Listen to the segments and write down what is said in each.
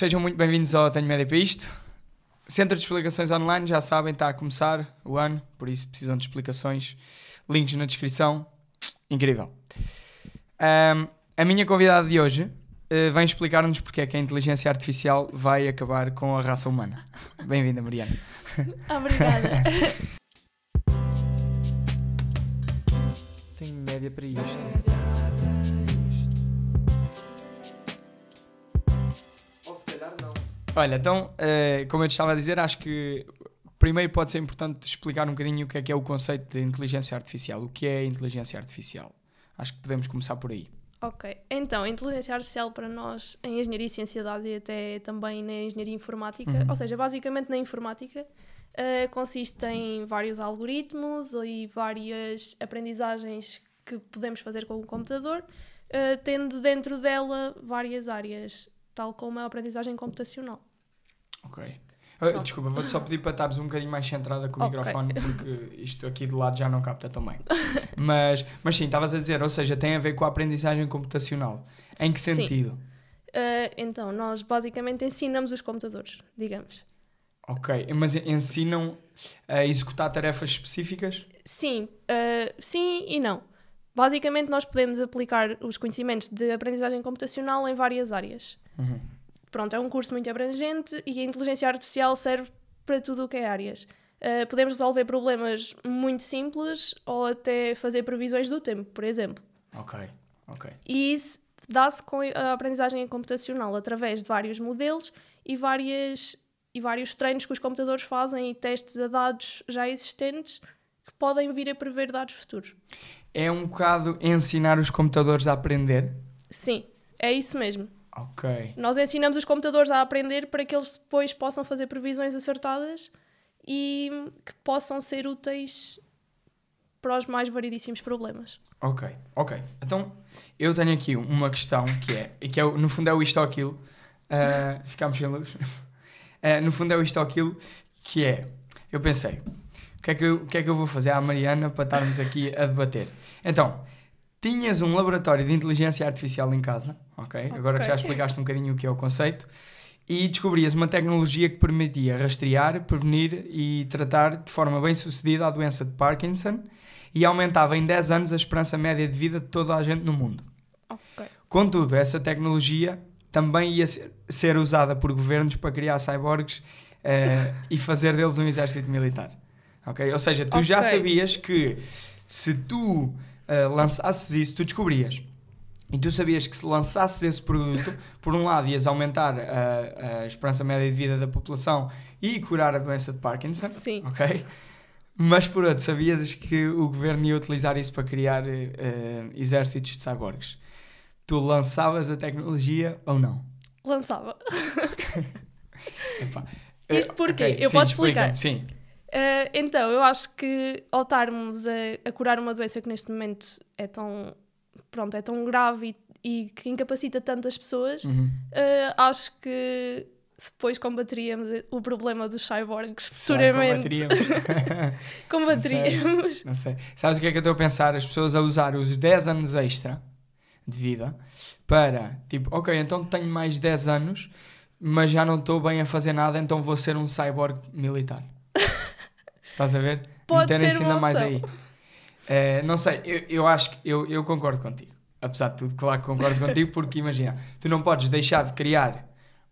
sejam muito bem-vindos ao Tenho Média para Isto. Centro de Explicações Online, já sabem, está a começar o ano, por isso precisam de explicações. Links na descrição. Incrível. Um, a minha convidada de hoje uh, vem explicar-nos porque é que a inteligência artificial vai acabar com a raça humana. Bem-vinda, Mariana. Obrigada. Tenho média para isto. Olha, então, uh, como eu te estava a dizer, acho que primeiro pode ser importante explicar um bocadinho o que é que é o conceito de inteligência artificial. O que é inteligência artificial? Acho que podemos começar por aí. Ok, então, a inteligência artificial para nós em engenharia e ciência de dados e até também na engenharia informática, Uhum. ou seja, basicamente na informática, eh, consiste em vários algoritmos e várias aprendizagens que podemos fazer com o computador, eh, tendo dentro dela várias áreas, tal como a aprendizagem computacional. Ok. Uh, desculpa, vou-te só pedir para estares um bocadinho mais centrada com o Ok. microfone, porque isto aqui de lado já não capta tão bem. Mas, mas sim, estavas a dizer, ou seja, tem a ver com a aprendizagem computacional. Em que Sim. sentido? Eh, então, nós basicamente ensinamos os computadores, digamos. Ok, mas ensinam a executar tarefas específicas? Sim, uh, sim e não. Basicamente, nós podemos aplicar os conhecimentos de aprendizagem computacional em várias áreas. Uhum. Pronto, é um curso muito abrangente e a inteligência artificial serve para tudo o que é áreas. Uh, podemos resolver problemas muito simples ou até fazer previsões do tempo, por exemplo. Ok, ok. E isso dá-se com a aprendizagem computacional através de vários modelos e, várias, e vários treinos que os computadores fazem e testes a dados já existentes que podem vir a prever dados futuros. É um bocado ensinar os computadores a aprender? Sim, é isso mesmo. Ok. Nós ensinamos os computadores a aprender para que eles depois possam fazer previsões acertadas e que possam ser úteis para os mais variedíssimos problemas. Ok, ok. Então, eu tenho aqui uma questão que é, e que é, no fundo é o isto ou aquilo, uh, ficámos sem luz, Uh, no fundo é o isto ou aquilo, que é, eu pensei, o que, é que eu, o que é que eu vou fazer à Mariana para estarmos aqui a debater? Então, tinhas um laboratório de inteligência artificial em casa, ok? Agora que já explicaste um bocadinho o que é o conceito, e descobrias uma tecnologia que permitia rastrear, prevenir e tratar de forma bem sucedida a doença de Parkinson e aumentava em 10 anos a esperança média de vida de toda a gente no mundo. Ok. Contudo, essa tecnologia também ia ser, usada por governos para criar cyborgs eh, e fazer deles um exército militar. Ok? Ou seja, tu já Ok. sabias que se tu eh, lançasses isso, tu descobrias. E tu sabias que se lançasses esse produto, por um lado ias aumentar a, a esperança média de vida da população e curar a doença de Parkinson. Sim. Ok? Mas por outro, sabias que o governo ia utilizar isso para criar eh, eh, exércitos de cyborgs. Tu lançavas a tecnologia ou não? Lançava. Isto Eh, porquê? ok, Eu sim, posso explicar? Sim. Uh, então, eu acho que ao estarmos a, a curar uma doença que neste momento é tão, pronto, é tão grave e, e que incapacita tantas pessoas, Uhum. uh, acho que depois combateríamos o problema dos cyborgs futuramente. combateríamos? Combateríamos. Não sei. Sabes o que é que eu estou a pensar? As pessoas a usar os 10 anos extra de vida para, tipo, ok, então tenho mais 10 anos, mas já não estou bem a fazer nada, então vou ser um cyborg militar. Estás a ver? Pode Meterem-se ser ainda uma mais aí. Eh, não sei, eu, eu acho que eu, eu concordo contigo. Apesar de tudo, claro que concordo contigo, porque imagina, tu não podes deixar de criar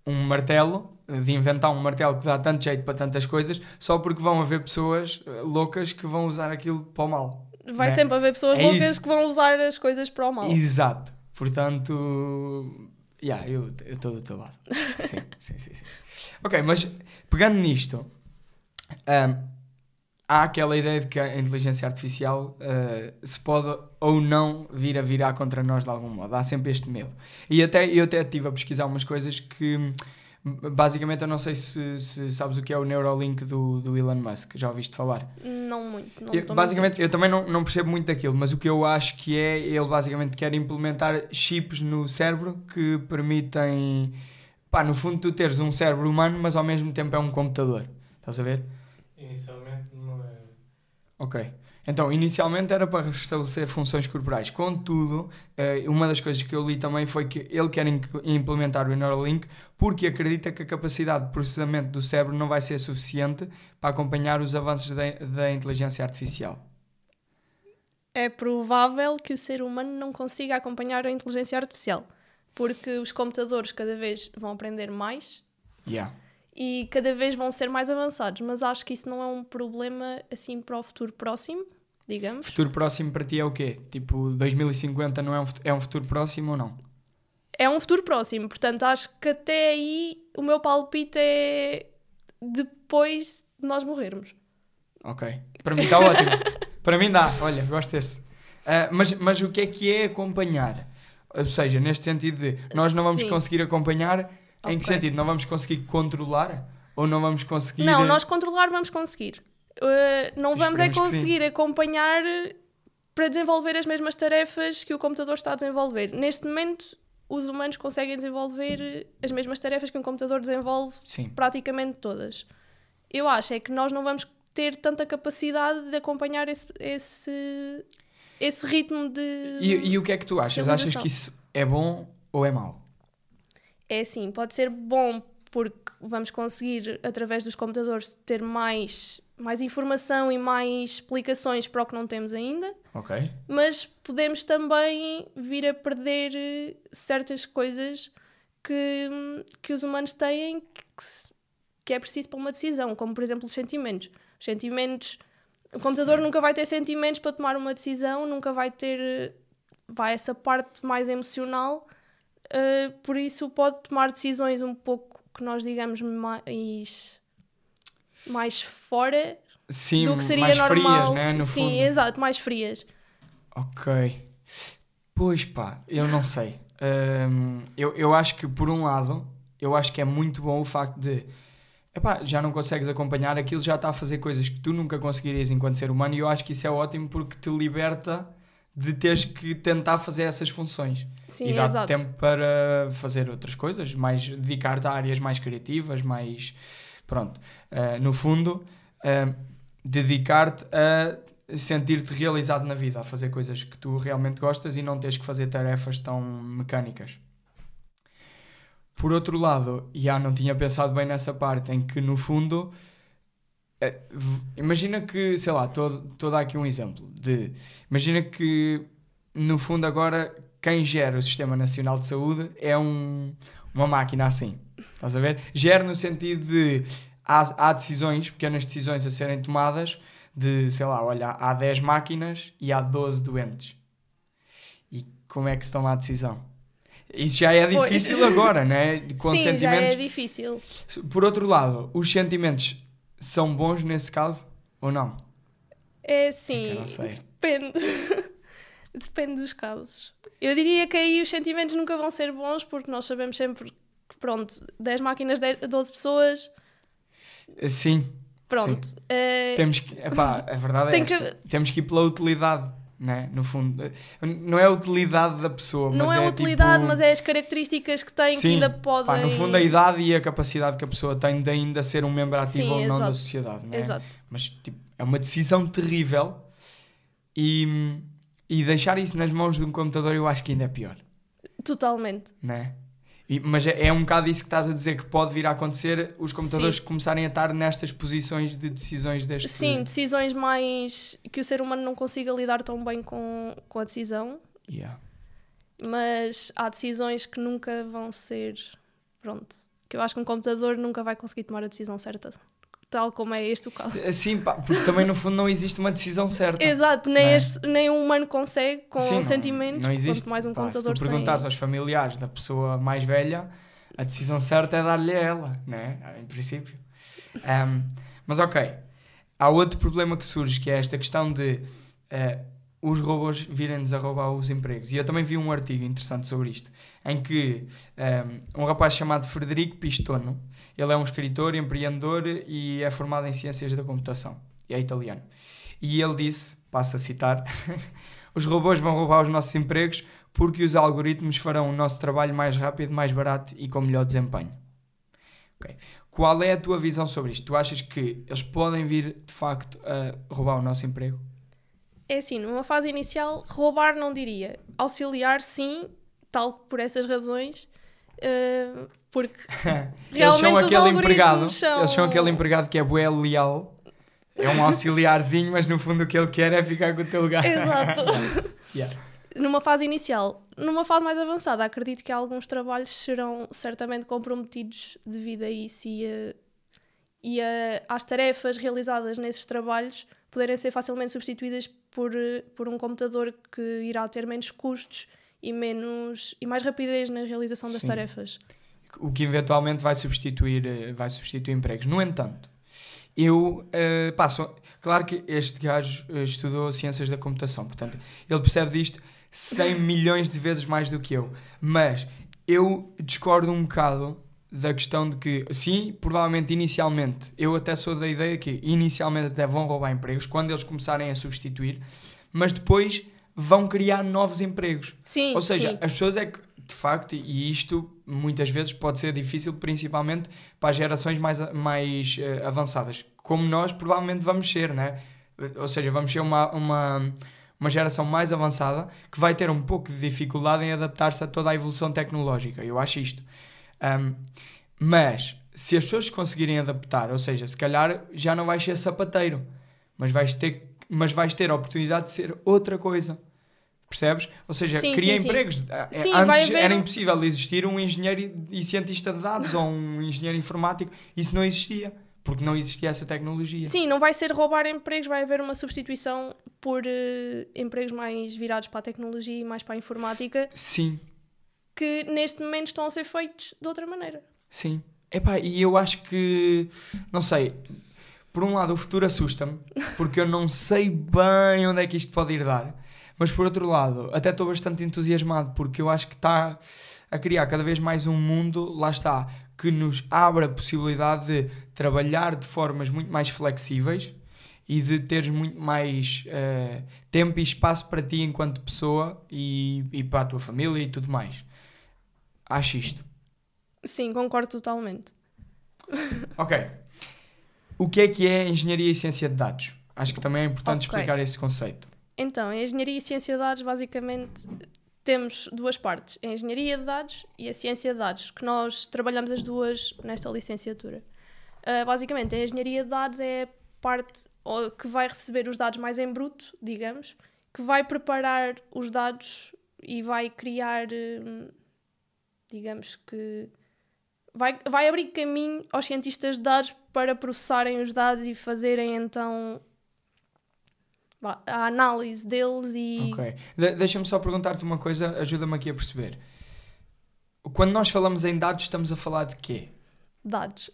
um martelo, de inventar um martelo que dá tanto jeito para tantas coisas, só porque vão haver pessoas eh, loucas que vão usar aquilo para o mal. Vai Né? sempre haver pessoas É loucas isso. que vão usar as coisas para o mal. Exato. Portanto, yeah, eu estou do teu lado. Sim, sim, sim, sim. Ok, mas pegando nisto, ahm, há aquela ideia de que a inteligência artificial ah, se pode ou não vir a virar contra nós de algum modo. Há sempre este medo. E até, eu até estive a pesquisar umas coisas que, basicamente, eu não sei se, se sabes o que é o Neuralink do, do Elon Musk. Já ouviste falar? Não muito. Não Eu- basicamente, eu também não, não percebo muito daquilo, mas o que eu acho que é, ele basicamente quer implementar chips no cérebro que permitem, pá, no fundo, tu teres um cérebro humano, mas ao mesmo tempo é um computador. Estás a ver? Inicialmente. Ok. Então, inicialmente era para restabelecer funções corporais. Contudo, eh, uma das coisas que eu li também foi que ele quer implementar o Neuralink porque acredita que a capacidade de processamento do cérebro não vai ser suficiente para acompanhar os avanços da, da inteligência artificial. É provável que o ser humano não consiga acompanhar a inteligência artificial, porque os computadores cada vez vão aprender mais Yeah. E cada vez vão ser mais avançados, mas acho que isso não é um problema assim para o futuro próximo, digamos. Futuro próximo para ti é o quê? Tipo, 2050 não é um, é um futuro próximo ou não? É um futuro próximo, portanto acho que até aí o meu palpite é depois de nós morrermos. Ok. Para mim está ótimo. Para mim dá. Olha, gosto desse. Ah, mas, mas o que é que é acompanhar? Ou seja, neste sentido de nós não vamos Sim. conseguir acompanhar, em que sentido? Não vamos conseguir controlar? Ou não vamos conseguir. Não, nós controlar vamos conseguir. Uh, não vamos é conseguir acompanhar para desenvolver as mesmas tarefas que o computador está a desenvolver. Neste momento, os humanos conseguem desenvolver as mesmas tarefas que um computador desenvolve Sim. praticamente todas. Eu acho é que nós não vamos ter tanta capacidade de acompanhar esse, esse, esse ritmo de. E, e o que é que tu achas? Achas que isso é bom ou é mau? É assim, pode ser bom porque vamos conseguir, através dos computadores, ter mais, mais informação e mais explicações para o que não temos ainda, Ok. mas podemos também vir a perder eh, certas coisas que, que os humanos têm que, que é preciso para uma decisão, como por exemplo os sentimentos. Os sentimentos. O computador nunca vai ter sentimentos para tomar uma decisão, nunca vai ter. eh, Vai essa parte mais emocional, eh, por isso pode tomar decisões um pouco que nós digamos mais. mais fora Sim, do que seria mais normal. frias, né? No Sim, fundo. exato, mais frias. Ok. Pois pá, eu não sei. Hum, eu, eu acho que, por um lado, eu acho que é muito bom o facto de epá, já não consegues acompanhar, aquilo já está a fazer coisas que tu nunca conseguirias enquanto ser humano e eu acho que isso é ótimo porque te liberta de teres que tentar fazer essas funções Sim, e dá-te exato. tempo para fazer outras coisas, mais dedicar-te a áreas mais criativas, mais pronto, Uh, no fundo, uh, dedicar-te a sentir-te realizado na vida, a fazer coisas que tu realmente gostas e não teres que fazer tarefas tão mecânicas. Por outro lado, já não tinha pensado bem nessa parte em que no fundo imagina que, sei lá, estou a dar aqui um exemplo de imagina que no fundo agora quem gera o Sistema Nacional de Saúde é um, uma máquina assim. Estás a ver? Gera no sentido de há, há decisões, pequenas decisões a serem tomadas de, sei lá, olha, há 10 máquinas e há 12 doentes. E como é que se toma a decisão? Isso já é Pois. difícil agora, né? Com Sim, já sentimentos. é difícil. Por outro lado, os sentimentos são bons nesse caso ou não? É sim, não sei. depende. depende dos casos. Eu diria que aí os sentimentos nunca vão ser bons porque nós sabemos sempre que, pronto, 10 máquinas, 10, 12 pessoas, Sim, pronto. eh, temos que. Epá, a verdade é que-. Temos que ir pela utilidade, né? No fundo. Não é a utilidade da pessoa, não mas é é a utilidade, tipo... mas é as características que que Sim, ainda podem. Pá, no fundo, a idade e a capacidade que a pessoa tem de ainda ser um membro ativo Sim, ou não da exato. sociedade, né? Exato. Mas tipo, é uma decisão terrível e, e deixar isso nas mãos de um computador eu acho que ainda é pior, Totalmente. né? E, mas é, é um bocado isso que estás a dizer que pode vir a acontecer os computadores começarem a estar nestas posições de decisões deste Sim, decisões mais. que o ser humano não consiga lidar tão bem com, com a decisão, Yeah. mas há decisões que nunca vão ser. Pronto. Que eu acho que um computador nunca vai conseguir tomar a decisão certa. Tal como é este o caso. Sim, pá, porque também no fundo não existe uma decisão certa. Exato, nem, Não é? nem um humano consegue com Sim, não- sentimentos, Não existe. quanto mais um Pá, computador se tu perguntares sem... aos familiares da pessoa mais velha, a decisão certa é dar-lhe a ela, né? Em princípio. Ahm, mas ok, há outro problema que surge que é esta questão de eh, os robôs virem-nos a roubar os empregos. E eu também vi um artigo interessante sobre isto, em que um, um rapaz chamado Frederico Pistono, ele é um escritor, empreendedor e é formado em ciências da computação, e é italiano. E ele disse, passo a citar, os robôs vão roubar os nossos empregos porque os algoritmos farão o nosso trabalho mais rápido, mais barato e com melhor desempenho. Qual é a tua visão sobre isto? Tu achas que eles podem vir, de facto, a roubar o nosso emprego? É assim, numa fase inicial, roubar não diria. Auxiliar, sim, tal por essas razões. eh, porque eles são aquele empregado, são... eles são aquele empregado que é bué leal, é um auxiliarzinho, mas no fundo o que ele quer é ficar com o teu lugar. Exato. Yeah. numa fase inicial. Numa fase mais avançada, acredito que alguns trabalhos serão certamente comprometidos devido a isso e, a, e a, às tarefas realizadas nesses trabalhos poderem ser facilmente substituídas por, por um computador que irá ter menos custos e menos e mais rapidez na realização das Sim. tarefas. O que eventualmente vai substituir, eh, vai substituir empregos. No entanto, eu eh, passo. Claro que este gajo eh, estudou ciências da computação, portanto, ele percebe disto 100 milhões de vezes mais do que eu. Mas eu discordo um bocado da questão de que, sim, provavelmente inicialmente, eu até sou da ideia que inicialmente até vão roubar empregos quando eles começarem a substituir, mas depois vão criar novos empregos. Sim, Ou seja, sim. as pessoas é que, de facto, e isto muitas vezes pode ser difícil, principalmente para as gerações mais, mais eh, avançadas, como nós provavelmente vamos ser, né? Ou seja, vamos ser uma, uma, uma geração mais avançada que vai ter um pouco de dificuldade em adaptar-se a toda a evolução tecnológica. Eu acho isto. Ahm, mas, se as pessoas conseguirem adaptar, ou seja, se calhar já não vais ser sapateiro, mas vais ter, mas vais ter a oportunidade de ser outra coisa. Percebes? Ou seja, Sim, cria sim, sim. empregos. Ah, Sim, vai Antes haver era impossível existir um engenheiro e cientista de dados ou um engenheiro informático. Isso não existia, porque não existia essa tecnologia. Sim, não vai ser roubar empregos, vai haver uma substituição por eh, empregos mais virados para a tecnologia e mais para a informática, Sim, que neste momento estão a ser feitos de outra maneira. sim. Epá, e eu acho que, não sei, por um lado o futuro assusta-me, porque eu não sei bem onde é que isto pode ir dar. Mas por outro lado, até estou bastante entusiasmado, porque eu acho que está a criar cada vez mais um mundo, lá está, que nos abre a possibilidade de trabalhar de formas muito mais flexíveis e de teres muito mais eh, tempo e espaço para ti enquanto pessoa e, e para a tua família e tudo mais. Acho isto. Sim, concordo totalmente. Ok. O que é que é engenharia e ciência de dados? Acho que também é importante Ok. explicar esse conceito. Então, em engenharia e ciência de dados, basicamente, temos duas partes: a engenharia de dados e a ciência de dados, que nós trabalhamos as duas nesta licenciatura. Ah, basicamente, a engenharia de dados é a parte que vai receber os dados mais em bruto, digamos, que vai preparar os dados e vai criar, hum, digamos que. Vai, vai abrir caminho aos cientistas de dados para processarem os dados e fazerem então a análise deles e Ok. De- Deixa-me só perguntar-te uma coisa, ajuda-me aqui a perceber. Quando nós falamos em dados, estamos a falar de quê? dados.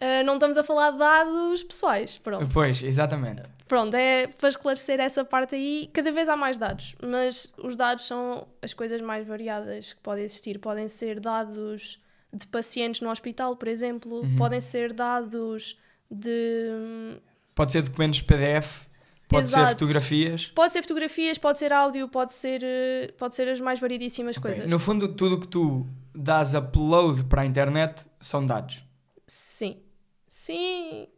Ah, não estamos a falar de dados pessoais, pronto. Pois, exatamente. Pronto, é para esclarecer essa parte aí, cada vez há mais dados, mas os dados são as coisas mais variadas que podem existir. Podem ser dados de pacientes no hospital, por exemplo, Uhum. podem ser dados de. Pode ser documentos PDF, pode ser Exato. fotografias. Pode ser fotografias, pode ser áudio, pode ser, eh, pode ser as mais variedíssimas Ok. coisas. No fundo, tudo o que tu dás upload para a internet são dados. Sim. Sim.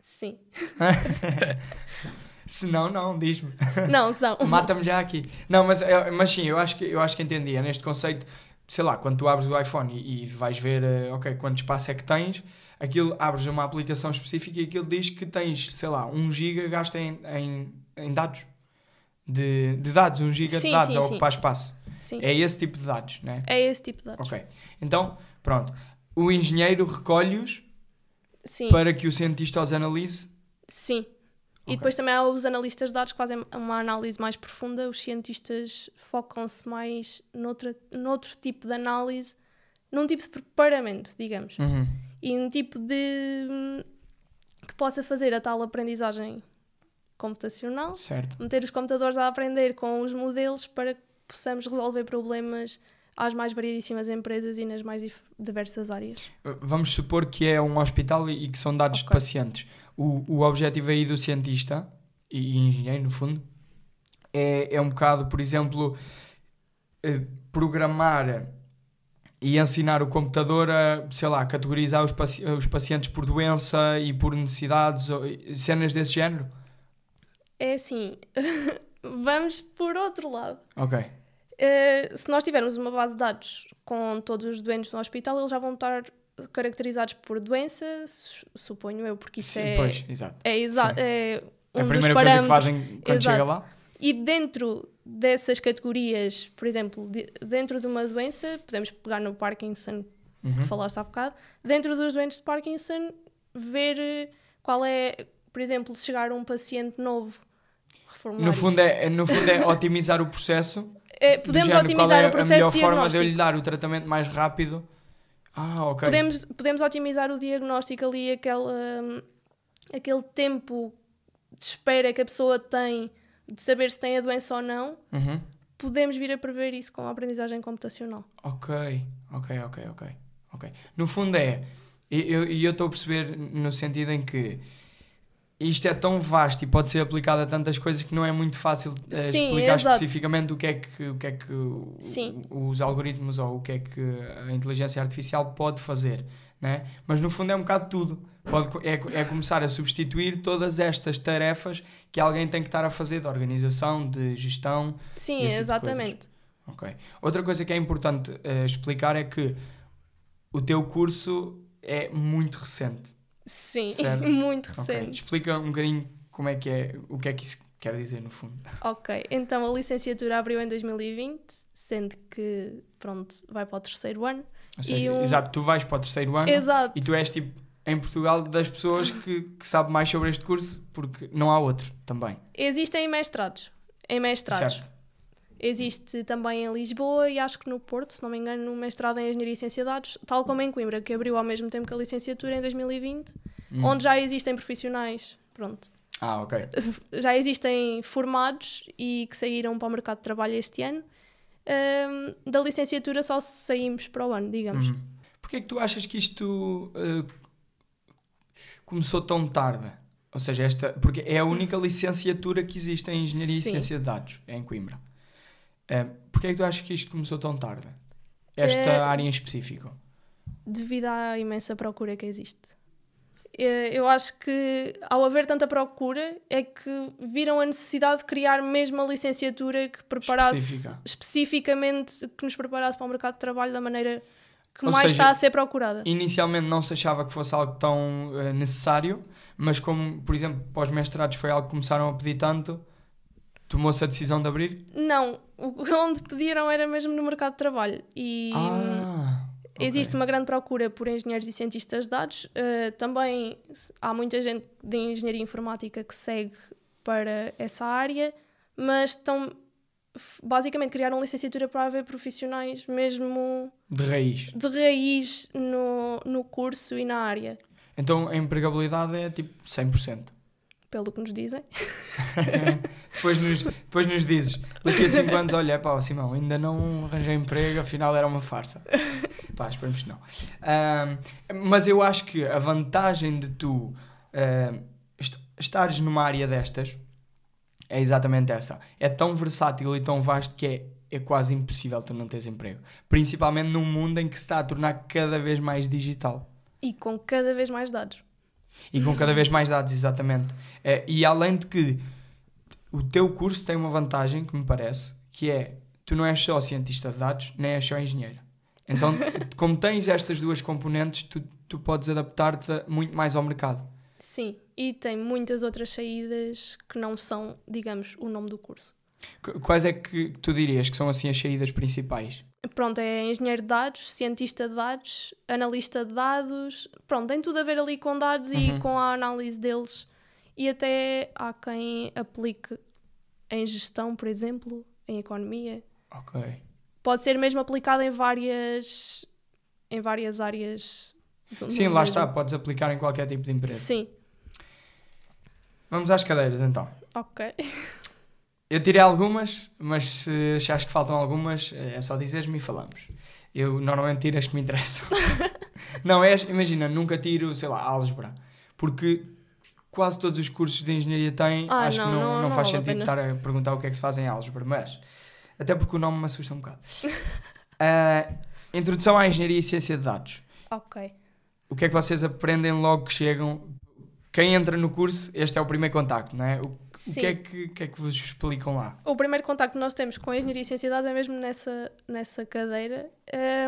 Sim. Se não, não, diz-me. Não, são. Mata-me já aqui. Não, mas, é- mas sim, eu acho que, eu acho que entendi. É neste conceito, sei lá, quando tu abres o iPhone e, e vais ver, eh, ok, quanto espaço é que tens, aquilo abres uma aplicação específica e aquilo diz que tens, sei lá, 1 giga gasta em, em, em dados. De, de dados, 1 giga Sim, de dados sim, a sim. ocupar espaço. Sim. É esse tipo de dados, né? É esse tipo de dados. Ok. Então, pronto. O engenheiro recolhe-os para que o cientista os analise. Sim. Ok. E depois também há os analistas de dados que fazem uma análise mais profunda. Os cientistas focam-se mais noutra, noutro tipo de análise, num tipo de preparamento, digamos. Uhum. E um tipo de. que possa fazer a tal aprendizagem computacional, Certo. meter os computadores a aprender com os modelos para que possamos resolver problemas às mais variedíssimas empresas e nas mais diversas áreas. Vamos supor que é um hospital e que são dados de Ok. pacientes. O, o objetivo aí do cientista e, e engenheiro, no fundo, é, é um bocado, por exemplo, eh, programar e ensinar o computador a, sei lá, categorizar os, paci- os pacientes por doença e por necessidades, cenas desse género? É assim, vamos por outro lado. Ok. Eh, se nós tivermos uma base de dados com todos os doentes no hospital, eles já vão estar caracterizados por doença, su- suponho eu, porque isso Sim, é, pois, exato. é, exa- sim. é um a dos primeira coisa que fazem quando chega Exato. lá? E dentro dessas categorias, por exemplo, de- dentro de uma doença, podemos pegar no Parkinson, Uhum. que falaste há bocado, dentro dos doentes de Parkinson, ver eh, qual é, por exemplo, se chegar um paciente novo, No fundo, isto. é, no fundo é otimizar o processo. É, podemos género, otimizar é o processo a melhor forma de eu lhe dar o tratamento mais rápido. Ah, ok. Podemos, podemos otimizar o diagnóstico ali, aquela, hum, aquele tempo de espera que a pessoa tem de saber se tem a doença ou não. Uhum. Podemos vir a prever isso com a aprendizagem computacional. Ok, ok, ok, ok. ok. No fundo é, e eu estou a perceber no sentido em que isto é tão vasto e pode ser aplicado a tantas coisas que não é muito fácil eh, Sim, explicar exato. especificamente o que é que, o que, é que o- os algoritmos ou o que é que a inteligência artificial pode fazer. Né? Mas no fundo é um bocado tudo. Pode, é, é começar a substituir todas estas tarefas que alguém tem que estar a fazer de organização, de gestão, Sim, tipo exatamente. Ok. Outra coisa que é importante eh, explicar é que o teu curso é muito recente. Sim, Certo. muito recente. Explica um bocadinho como é que é, o que é que isso quer dizer no fundo. Ok, então a licenciatura abriu em 2020, sendo que, pronto, vai para o terceiro ano. Seja, um- exato, tu vais para o terceiro ano Exato. e tu és tipo em Portugal das pessoas que, que sabe mais sobre este curso porque não há outro também. Existem mestrados. Em mestrados. Certo. Existe também em Lisboa e acho que no Porto, se não me engano, no mestrado em Engenharia e Ciência de Dados, tal como em Coimbra, que abriu ao mesmo tempo que a licenciatura em 2020, Hum. onde já existem profissionais, pronto, Ah, ok. já existem formados e que saíram para o mercado de trabalho este ano. Ahm, da licenciatura só saímos para o ano, digamos. Uhum. Porquê é que tu achas que isto eh, começou tão tarde? Ou seja, esta, porque é a única licenciatura que existe em Engenharia Sim. e Ciência de Dados, é em Coimbra. Eh, porquê é que tu achas que isto começou tão tarde? Esta Eh, área em específico? devido à imensa procura que existe. Eh, Eu acho que, ao haver tanta procura, é que viram a necessidade de criar mesmo a licenciatura que preparasse Específica. especificamente, que nos preparasse para o mercado de trabalho da maneira que Ou mais seja, está a ser procurada. Inicialmente não se achava que fosse algo tão eh, necessário, mas como, por exemplo, para os mestrados foi algo que começaram a pedir tanto, tomou-se a decisão de abrir? Não, o onde pediram era mesmo no mercado de trabalho. E Ah, ok. Existe uma grande procura por engenheiros e cientistas de dados. Uh, também há muita gente de engenharia informática que segue para essa área, mas estão basicamente criaram licenciatura para haver profissionais mesmo De raiz. de raiz no, no curso e na área, Então a empregabilidade é tipo 100%. Pelo que nos dizem. depois, nos, depois nos dizes, daqui a 5 anos, olha, pá, Simão, ainda não arranjei emprego, afinal era uma farsa. Pá, esperemos que não. Ahm, mas eu acho que a vantagem de tu est- estares numa área destas é exatamente essa. É tão versátil e tão vasto que é, é quase impossível tu não teres emprego. Principalmente num mundo em que se está a tornar cada vez mais digital. E com cada vez mais dados. E com cada vez mais dados, exatamente. Eh, e além de que o teu curso tem uma vantagem que me parece, que é tu não és só cientista de dados, nem és só engenheiro. Então, como tens estas duas componentes, tu, tu podes adaptar-te muito mais ao mercado. Sim, e tem muitas outras saídas que não são, digamos, o nome do curso. Qu- Quais é que tu dirias que são assim as saídas principais? Pronto, é engenheiro de dados, cientista de dados, analista de dados. Pronto, tem tudo a ver ali com dados Uhum. e com a análise deles. E até há quem aplique em gestão, por exemplo, em economia. Ok. Pode ser mesmo aplicado em várias, em várias áreas. Sim, lá está, podes aplicar em qualquer tipo de empresa. Sim, Vamos às cadeiras então. ok. Eu tirei algumas, mas se achares que faltam algumas, é só dizeres-me e falamos. Eu normalmente tiro as que me interessam. não, é, imagina, nunca tiro, sei lá, álgebra. Porque quase todos os cursos de engenharia têm, Ah, acho não, que não, não- não, faz sentido estar a perguntar o que é que se faz em álgebra, mas até porque o nome me assusta um bocado. Ah, introdução à engenharia e ciência de dados. Ok. O que é que vocês aprendem logo que chegam? Quem entra no curso, este é o primeiro contacto, não é? O, o que, é que, que é que vos explicam lá? O primeiro contacto que nós temos com a Engenharia e Ciência de Dados é mesmo nessa, nessa cadeira,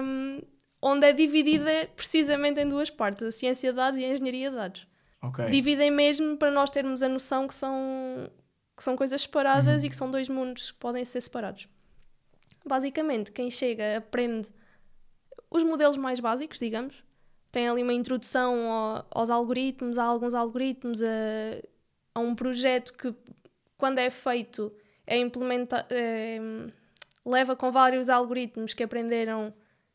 hum, onde é dividida precisamente em duas partes, a Ciência de Dados e a Engenharia de Dados. Ok. Dividem mesmo para nós termos a noção que são, que são coisas separadas e que são dois mundos que podem ser separados. Basicamente, quem chega aprende os modelos mais básicos, digamos. Tem ali uma introdução ao- aos algoritmos, a alguns algoritmos, a, a um projeto que, quando é feito, é implementa é, leva com vários algoritmos que aprenderam,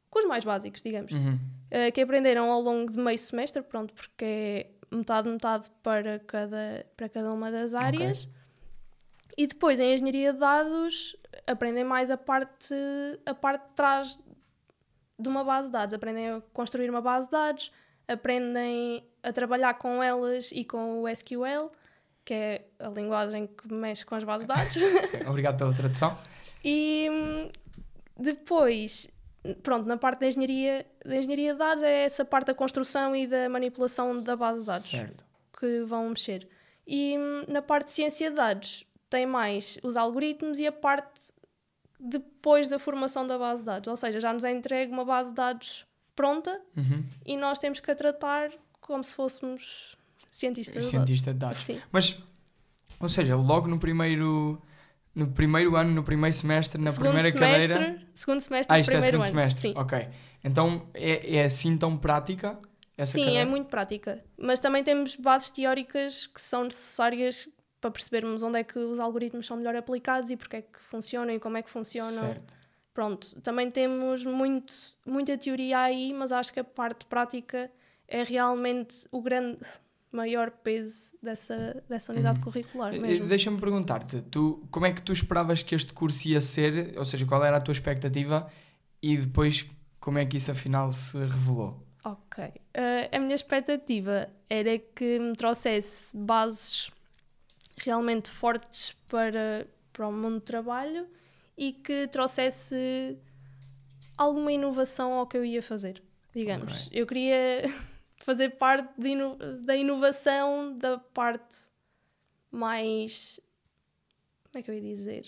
com os mais básicos, digamos Uhum. eh, que aprenderam ao longo de meio semestre, pronto, porque é metade, metade para cada, para cada uma das áreas. E depois, em engenharia de dados, aprendem mais a parte, a parte de trás de uma base de dados. Aprendem a construir uma base de dados, aprendem a trabalhar com elas e com o SQL, que é a linguagem que mexe com as bases de dados. Obrigado pela tradução. E hum, depois, pronto, na parte da engenharia, da engenharia de dados é essa parte da construção e da manipulação da base de dados Certo. que vão mexer. E hum, na parte de ciência de dados tem mais os algoritmos e a parte depois da formação da base de dados. Ou seja, já nos é entregue uma base de dados pronta Uhum. e nós temos que a tratar como se fôssemos cientistas de dados. Cientista de dados. Sim. Mas, ou seja, logo no primeiro, no primeiro ano, no primeiro semestre, na segundo primeira semestre, cadeira. Segundo semestre Ah, isto é segundo ano. semestre. Sim. Ok. Então é, é assim tão prática? Essa Sim, é cadeira? muito prática. Mas também temos bases teóricas que são necessárias para percebermos onde é que os algoritmos são melhor aplicados e porque é que funcionam e como é que funcionam. Certo. Pronto, também temos muito, muita teoria aí, mas acho que a parte prática é realmente o grande, maior peso dessa, dessa unidade curricular Eh, mesmo. Deixa-me perguntar-te, tu, como é que tu esperavas que este curso ia ser? Ou seja, qual era a tua expectativa e depois como é que isso afinal se revelou? Ok. Eh, a minha expectativa era que me trouxesse bases realmente fortes para, para o mundo do trabalho e que trouxesse alguma inovação ao que eu ia fazer, digamos. Eu queria fazer parte ino- da inovação da parte mais. Como é que eu ia dizer?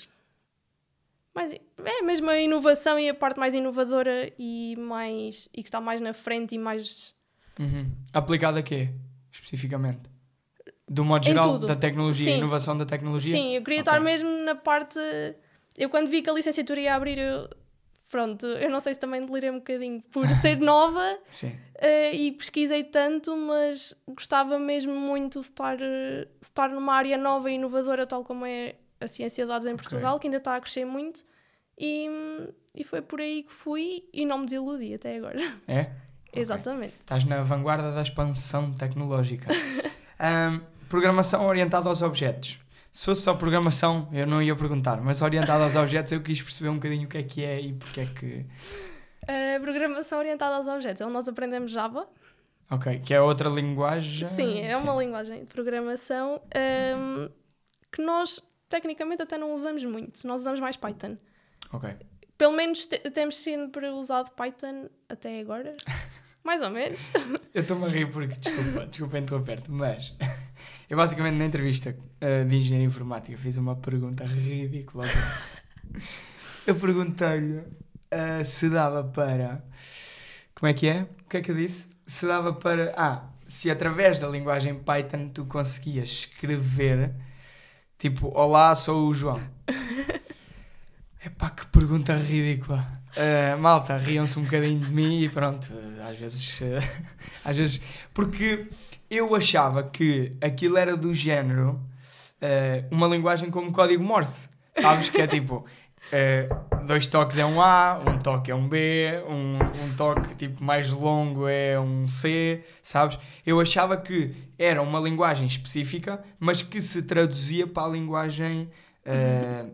Mais, é mesmo a inovação e a parte mais inovadora e mais e que está mais na frente e mais Uhum. Aplicado a quê, especificamente? Do modo geral, da tecnologia, Sim. inovação da tecnologia? Sim, eu queria Ok. estar mesmo na parte. Eu quando vi que a licenciatura ia abrir, eu... pronto, eu não sei se também delirei um bocadinho por ser nova eh, e pesquisei tanto, mas gostava mesmo muito de estar, eh, de estar numa área nova e inovadora, tal como é a ciência de dados em Portugal, que ainda está a crescer muito. E, e foi por aí que fui e não me desiludi até agora. É? Exatamente. Estás na vanguarda da expansão tecnológica. Ahm, programação orientada aos objetos. Se fosse só programação, eu não ia perguntar, mas orientada aos objetos eu quis perceber um bocadinho o que é que é e porque é que. A programação orientada aos objetos, é onde nós aprendemos Java. Ok, que é outra linguagem. Sim, é uma linguagem de programação ahm, que nós tecnicamente até não usamos muito. Nós usamos mais Python. Ok. Pelo menos te- temos sempre usado Python até agora. Mais ou menos. Eu estou-me a rir porque, desculpa, desculpa interromper-te, mas eu basicamente na entrevista eh, de engenharia informática fiz uma pergunta ridícula. Eu perguntei-lhe eh, se dava para. Como é que é? O que é que eu disse? Se dava para. Ah, se através da linguagem Python tu conseguias escrever tipo, Olá, sou o João. Epá, que pergunta ridícula. Eh, malta, riam-se um bocadinho de mim e pronto, às vezes. às vezes. Porque eu achava que aquilo era do género eh, uma linguagem como código Morse. Sabes? Que é tipo. eh, dois toques é um A, um toque é um B, um, um toque tipo mais longo é um C, sabes? Eu achava que era uma linguagem específica, mas que se traduzia para a linguagem eh,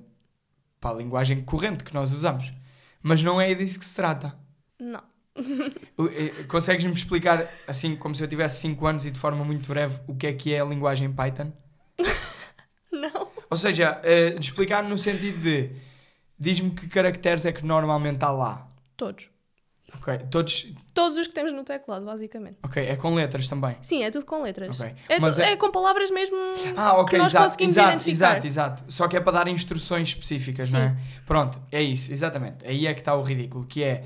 para a linguagem corrente que nós usamos. Mas não é disso que se trata. Não. Eh, Consegues-me explicar, assim como se eu tivesse 5 anos e de forma muito breve, o que é que é a linguagem Python? Não. Ou seja, de explicar no sentido de diz-me que caracteres é que normalmente está lá. Todos. Ok, todos. Todos os que temos no teclado, basicamente. Ok, é com letras também. Sim, é tudo com letras. Ok. É, tu- Mas é- é com palavras mesmo Ah, ok, que nós exato, conseguimos exato, identificar. exato, exato. Só que é para dar instruções específicas, não é? Pronto, é isso, exatamente. Aí é que está o ridículo, que é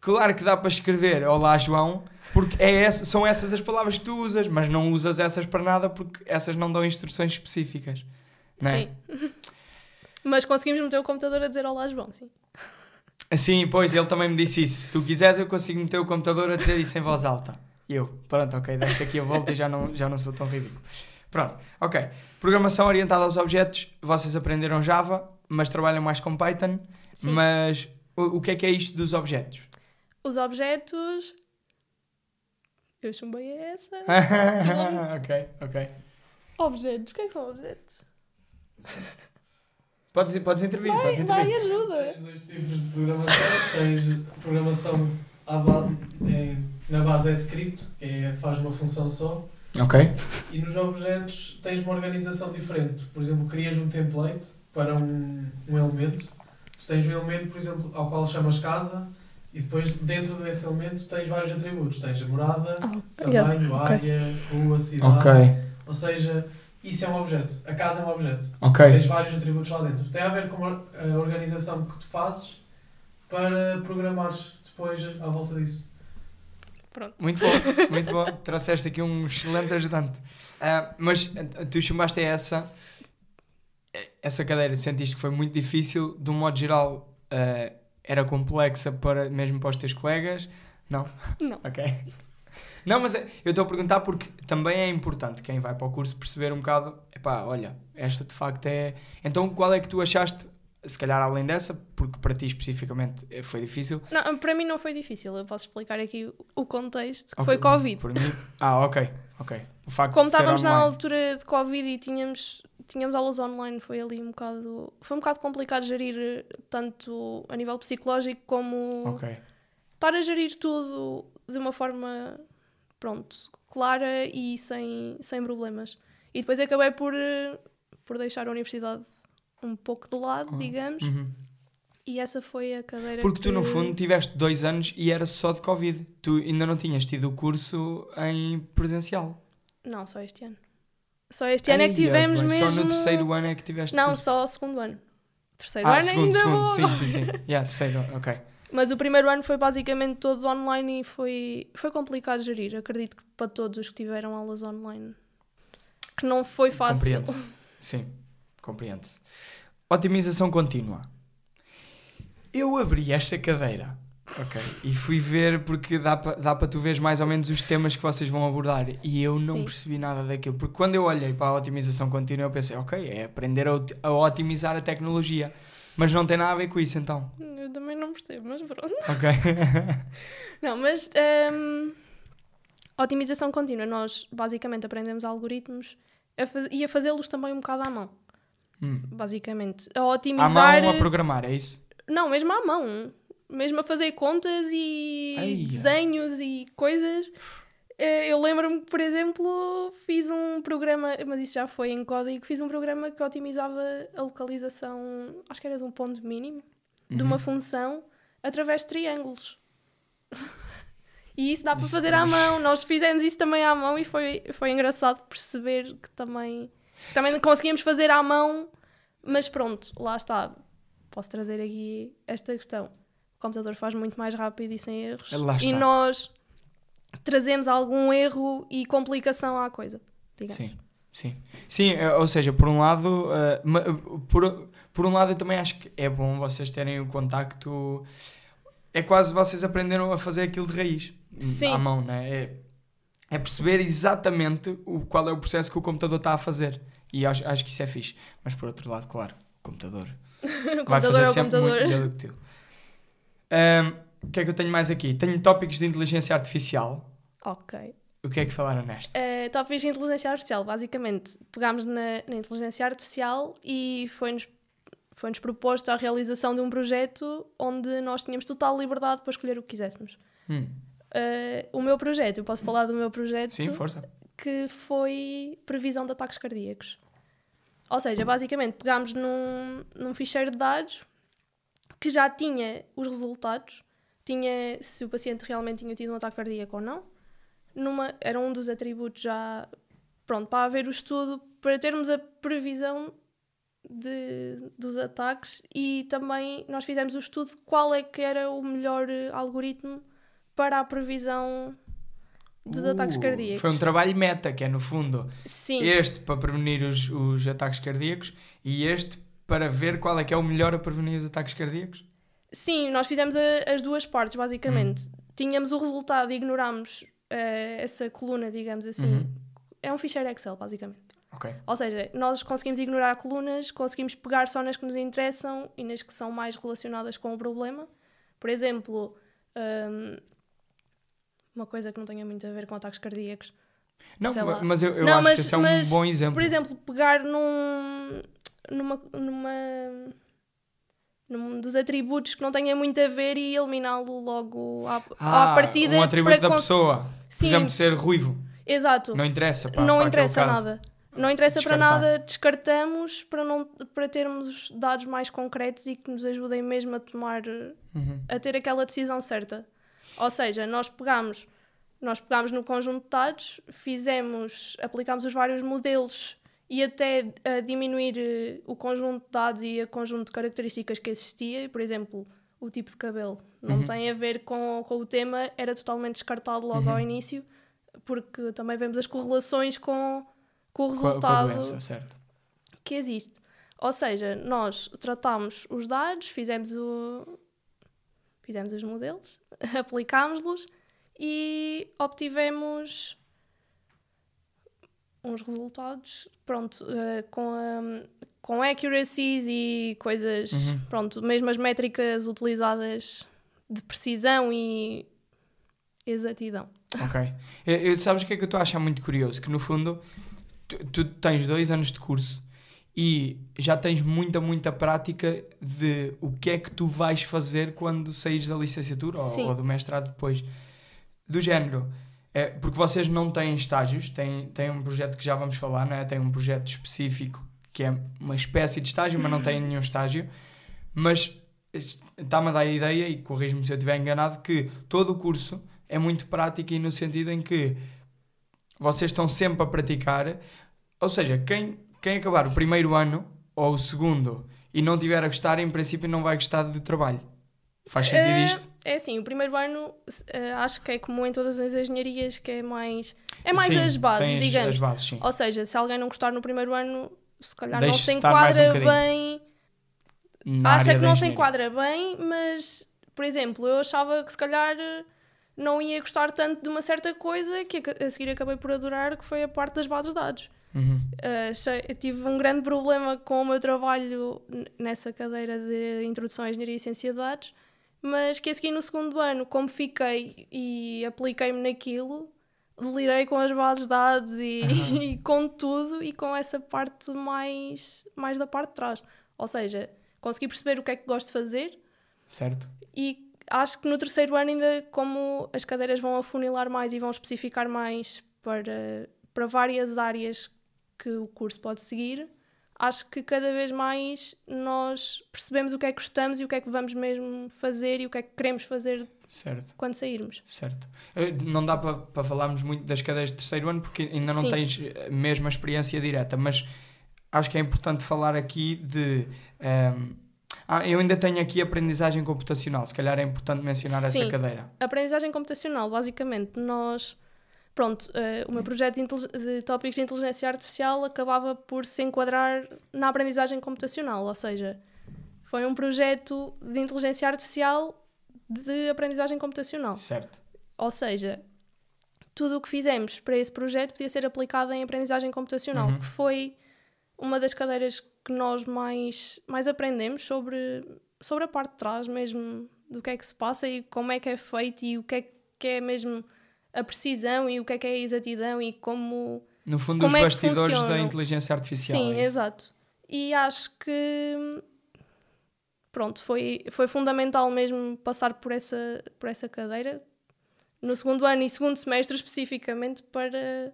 claro que dá para escrever Olá João, porque é essa- são essas as palavras que tu usas, mas não usas essas para nada porque essas não dão instruções específicas. Não é? Sim. Mas conseguimos meter o computador a dizer olá, João, sim. Sim, pois ele também me disse isso. Se tu quiseres, eu consigo meter o computador a dizer isso em voz alta. E eu, pronto, ok, deste aqui a volta e já não, já não sou tão ridículo. Pronto, ok. Programação orientada aos objetos, vocês aprenderam Java, mas trabalham mais com Python. Sim. Mas o, o que é que é isto dos objetos? Os objetos. Eu chumbei essa. ok, ok. Objetos. O que é que são objetos? Podes, podes intervir, Vai, podes vai, intervir. ajuda. Tens dois tipos de programação. Tens programação à ba- é, na base é script, que é, faz uma função só. Ok. E nos objetos tens uma organização diferente. Por exemplo, crias um template para um, um elemento. Tu tens um elemento, por exemplo, ao qual chamas casa. E depois, dentro desse elemento, tens vários atributos. Tens a morada, tamanho, ok. área, rua, cidade. Ok, Ou seja, isso é um objeto. A casa é um objeto. ok. Tens vários atributos lá dentro. Tem a ver com a a organização que tu fazes para programares depois à volta disso. Muito bom, muito bom. Trouxeste aqui um excelente ajudante. Ah, mas ah, tu chamaste essa, essa cadeira, sentiste que foi muito difícil, de um modo geral, ah, era complexa para, mesmo para os teus colegas? Não? Não. Ok. Não, mas eu estou a perguntar porque também é importante quem vai para o curso perceber um bocado, epá, olha, esta de facto é... Então qual é que tu achaste, se calhar além dessa, porque para ti especificamente foi difícil, Não, para mim não foi difícil. Eu posso explicar aqui o contexto. que Ok, Foi Covid. Por mim. Ah, ok, ok. O facto Como de estávamos na altura de Covid e tínhamos, tínhamos aulas online, foi ali um bocado. Foi um bocado complicado gerir eh, tanto a nível psicológico como Ok, estar a gerir tudo de uma forma, pronto, clara e sem, sem problemas. E depois acabei por, eh, por deixar a universidade um pouco de lado, Ah, digamos, uhum. e essa foi a cadeira Porque tu que- no fundo tiveste dois anos e era só de Covid. Tu ainda não tinhas tido o curso em presencial. Não, só este ano. Só este ano é que tivemos bem, mesmo... Só no terceiro ano é que tiveste Não, curso. só o segundo ano. Terceiro Ah, ano segundo, ainda segundo, vou... sim, sim, sim. Yeah, terceiro, ok. Mas o primeiro ano foi basicamente todo online e foi, foi complicado gerir. Acredito que para todos os que tiveram aulas online. Que não foi fácil. Compreende-se. Sim, compreende-se. Otimização contínua. Eu abri esta cadeira, ok, e fui ver porque dá para tu veres mais ou menos os temas que vocês vão abordar e eu não Sim. percebi nada daquilo. Porque quando eu olhei para a otimização contínua eu pensei, ok, é aprender a, a otimizar a tecnologia. Mas não tem nada a ver com isso então. Eu também não percebo, mas pronto. Ok. Não, mas hum, otimização contínua. Nós basicamente aprendemos algoritmos a faz- e a fazê-los também um bocado à mão. Hum. Basicamente. A À otimizar. mão a programar, é isso? Não, mesmo à mão. Mesmo a fazer contas e desenhos e coisas. Eh, Eu lembro-me que, por exemplo, fiz um programa, mas isso já foi em código, fiz um programa que otimizava a localização, acho que era de um ponto mínimo, de uma Uhum. função, através de triângulos. e isso dá para fazer é à mão. Nós fizemos isso também à mão e foi, foi engraçado perceber que também, também conseguíamos fazer à mão, mas pronto, lá está. Posso trazer aqui esta questão. O computador faz muito mais rápido e sem erros. Lá E nós trazemos algum erro e complicação à coisa. digamos. Sim, sim. Sim, eh, ou seja, por um lado, ma- por, por um lado eu também acho que é bom vocês terem o contacto. É quase vocês aprenderam a fazer aquilo de raiz. Sim. À mão, né? É, é perceber exatamente o, qual é o processo que o computador está a fazer. E acho, acho que isso é fixe. Mas por outro lado, claro, o computador o vai computador fazer é o sempre computador. muito melhor do que tu. Ahm, o que é que eu tenho mais aqui? Tenho tópicos de inteligência artificial. Ok. O que é que falaram nesta? Uh, tópicos de inteligência artificial. Basicamente, pegámos na, na inteligência artificial e foi-nos foi-nos proposto a realização de um projeto onde nós tínhamos total liberdade para escolher o que quiséssemos. Hum, Uh, o meu projeto, eu posso falar do meu projeto, sim, força. que foi previsão de ataques cardíacos. Ou seja, basicamente pegámos num, num ficheiro de dados que já tinha os resultados, tinha, se o paciente realmente tinha tido um ataque cardíaco ou não. Numa, era um dos atributos já, pronto, para haver o estudo, para termos a previsão de, dos ataques e também nós fizemos o estudo de qual é que era o melhor eh, algoritmo para a previsão dos ataques Uh, cardíacos. Foi um trabalho meta, que é no fundo Sim, este para prevenir os, os ataques cardíacos e este para ver qual é que é o melhor a prevenir os ataques cardíacos. sim, nós fizemos a- as duas partes, basicamente. Hum. Tínhamos o resultado e ignorámos eh, essa coluna, digamos assim. Uhum. É um ficheiro Excel, basicamente. Ok. Ou seja, nós conseguimos ignorar colunas, conseguimos pegar só nas que nos interessam e nas que são mais relacionadas com o problema. Por exemplo, hum, uma coisa que não tenha muito a ver com ataques cardíacos. Não, mas eu, eu Não, acho mas- que esse é um mas, bom exemplo. Por exemplo, pegar num, numa, numa, num dos atributos que não tenha muito a ver e eliminá-lo logo à, ah, à partida. um atributo da cons- pessoa. Por Sim, exemplo, ser ruivo. exato. Não interessa para, não para interessa nada. Não interessa para nada, descartamos para, não, para termos dados mais concretos e que nos ajudem mesmo a tomar, Uhum. a ter aquela decisão certa. Ou seja, nós pegamos, nós pegamos no conjunto de dados, fizemos, aplicámos os vários modelos e até a diminuir eh, o conjunto de dados e o conjunto de características que existia, por exemplo, o tipo de cabelo não Uhum. tem a ver com, com o tema, era totalmente descartado logo Uhum. ao início, porque também vemos as correlações com, com o a- com a resultado doença, certo. que existe. Ou seja, nós tratámos os dados, fizemos, o... fizemos os modelos, aplicámos-los e obtivemos uns resultados, pronto, eh, com, com accuracies e coisas, Uhum. pronto, mesmo as métricas utilizadas de precisão e exatidão. Ok. Eu, eu- sabes o que é que eu estou a achar muito curioso? Que no fundo tu, tu tens dois anos de curso e já tens muita, muita prática de o que é que tu vais fazer quando saís da licenciatura ou, ou do mestrado depois. Do género. É, porque vocês não têm estágios, têm, têm um projeto que já vamos falar, não é? Tem um projeto específico que é uma espécie de estágio, mas não tem nenhum estágio. Mas está-me a dar a ideia, e corrijo-me se eu estiver enganado, que todo o curso é muito prático e no sentido em que vocês estão sempre a praticar. Ou seja, quem, quem acabar o primeiro ano ou o segundo e não tiver a gostar, em princípio não vai gostar do trabalho. Faz sentido Eh, isto? É assim, o primeiro ano eh, acho que é comum em todas as engenharias, que é mais. É mais Sim, as bases, digamos. As bases. Ou seja, se alguém não gostar no primeiro ano, se calhar não Deixe-se se um enquadra bocadinho. bem. Na acha que não se enquadra bem, mas, por exemplo, eu achava que se calhar eh, não ia gostar tanto de uma certa coisa que a seguir acabei por adorar, que foi a parte das bases de dados. Uhum. Uh, tive um grande problema com o meu trabalho nessa cadeira de Introdução à Engenharia e Ciência de Dados, mas que a seguir no segundo ano, como fiquei e apliquei-me naquilo, delirei com as bases de dados e, e com tudo e com essa parte mais, mais da parte de trás. Ou seja, consegui perceber o que é que gosto de fazer Certo? e acho que no terceiro ano ainda como as cadeiras vão afunilar mais e vão especificar mais para, para várias áreas que o curso pode seguir, acho que cada vez mais nós percebemos o que é que gostamos e o que é que vamos mesmo fazer e o que é que queremos fazer Certo. quando sairmos. Certo. Eh, Não dá para para falarmos muito das cadeias de terceiro ano porque ainda não Sim. tens eh, mesmo a experiência direta, mas acho que é importante falar aqui de. ehm, ah, eu ainda tenho aqui aprendizagem computacional, se calhar é importante mencionar essa Sim. cadeira. A aprendizagem computacional, basicamente, nós. Pronto, eh, o meu projeto de, de tópicos de inteligência artificial acabava por se enquadrar na aprendizagem computacional, ou seja, foi um projeto de inteligência artificial de aprendizagem computacional. Certo. Ou seja, tudo o que fizemos para esse projeto podia ser aplicado em aprendizagem computacional, Uhum. que foi uma das cadeiras que nós mais, mais aprendemos sobre, sobre a parte de trás mesmo do que é que se passa e como é que é feito e o que é que é mesmo a precisão e o que é que é a exatidão e como No fundo, Como os é bastidores da inteligência artificial. Sim, é exato. E acho que pronto, foi, foi fundamental mesmo passar por essa, por essa cadeira no segundo ano e segundo semestre especificamente para,